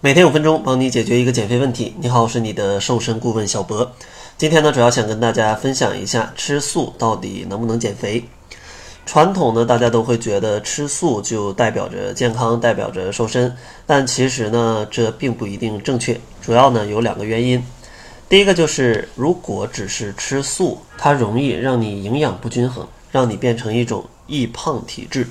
每天五分钟，帮你解决一个减肥问题。你好，我是你的瘦身顾问小博。今天呢，主要想跟大家分享一下吃素到底能不能减肥。传统呢，大家都会觉得吃素就代表着健康，代表着瘦身，但其实呢，这并不一定正确。主要呢有两个原因。第一个就是，如果只是吃素，它容易让你营养不均衡，让你变成一种易胖体质。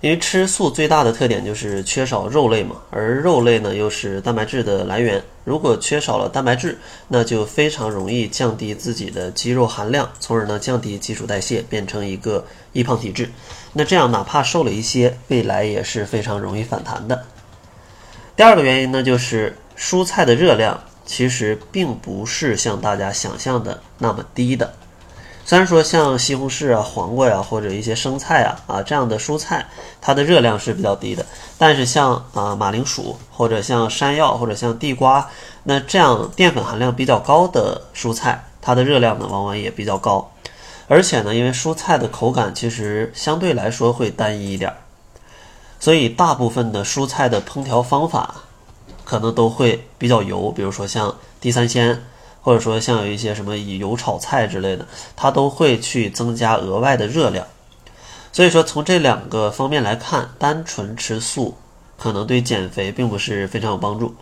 因为吃素最大的特点就是缺少肉类嘛，而肉类呢又是蛋白质的来源。如果缺少了蛋白质，那就非常容易降低自己的肌肉含量，从而呢降低基础代谢，变成一个易胖体质。那这样哪怕瘦了一些，未来也是非常容易反弹的。第二个原因呢，就是蔬菜的热量其实并不是像大家想象的那么低的。虽然说像西红柿啊、黄瓜呀，或者一些生菜啊啊这样的蔬菜，它的热量是比较低的，但是像啊马铃薯或者像山药或者像地瓜，那这样淀粉含量比较高的蔬菜，它的热量呢往往也比较高。而且呢，因为蔬菜的口感其实相对来说会单一一点，所以大部分的蔬菜的烹调方法可能都会比较油，比如说像地三鲜。或者说像有一些什么以油炒菜之类的，它都会去增加额外的热量。所以说从这两个方面来看，单纯吃素可能对减肥并不是非常有帮助。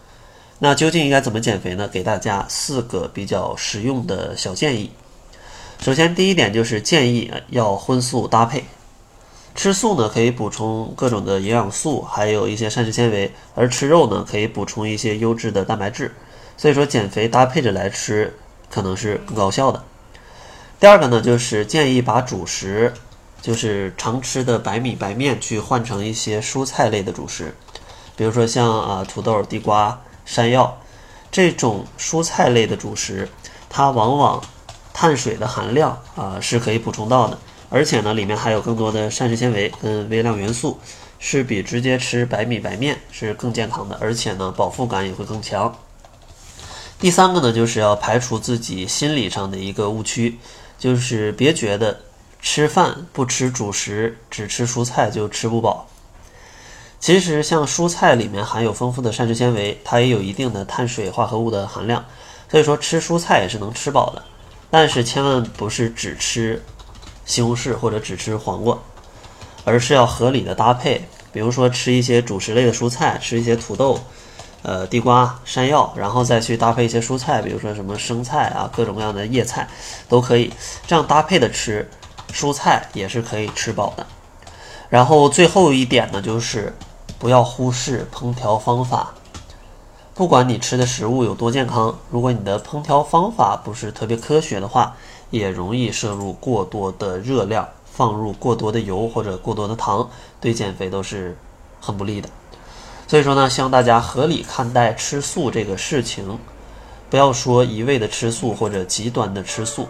那究竟应该怎么减肥呢？给大家四个比较实用的小建议。首先第一点就是建议要荤素搭配。吃素呢可以补充各种的营养素，还有一些膳食纤维；而吃肉呢可以补充一些优质的蛋白质。所以说减肥搭配着来吃可能是更高效的。第二个呢，就是建议把主食，就是常吃的白米白面，去换成一些蔬菜类的主食，比如说像啊土豆、地瓜、山药这种蔬菜类的主食，它往往碳水的含量啊是可以补充到的，而且呢里面还有更多的膳食纤维跟微量元素，是比直接吃白米白面是更健康的，而且呢饱腹感也会更强。第三个呢，就是要排除自己心理上的一个误区，就是别觉得吃饭不吃主食，只吃蔬菜就吃不饱。其实像蔬菜里面含有丰富的膳食纤维，它也有一定的碳水化合物的含量，所以说吃蔬菜也是能吃饱的。但是千万不是只吃西红柿或者只吃黄瓜，而是要合理的搭配，比如说吃一些主食类的蔬菜，吃一些土豆。呃，地瓜、山药，然后再去搭配一些蔬菜，比如说什么生菜啊，各种各样的叶菜都可以这样搭配的吃，蔬菜也是可以吃饱的。然后最后一点呢，就是不要忽视烹调方法。不管你吃的食物有多健康，如果你的烹调方法不是特别科学的话，也容易摄入过多的热量，放入过多的油或者过多的糖，对减肥都是很不利的。所以说呢，希望大家合理看待吃素这个事情，不要说一味的吃素或者极端的吃素，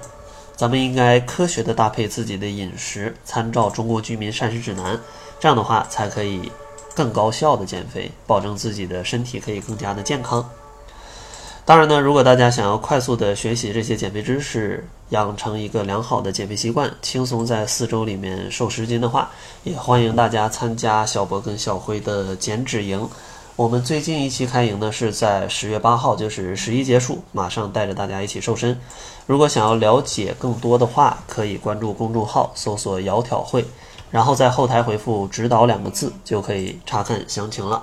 咱们应该科学的搭配自己的饮食，参照中国居民膳食指南，这样的话才可以更高效的减肥，保证自己的身体可以更加的健康。当然呢，如果大家想要快速的学习这些减肥知识，养成一个良好的减肥习惯，轻松在四周里面瘦十斤的话，也欢迎大家参加小博跟小辉的减脂营。我们最近一期开营呢是在十月八号，就是十一结束，马上带着大家一起瘦身。如果想要了解更多的话，可以关注公众号，搜索“窈窕会”，然后在后台回复“指导”两个字，就可以查看详情了。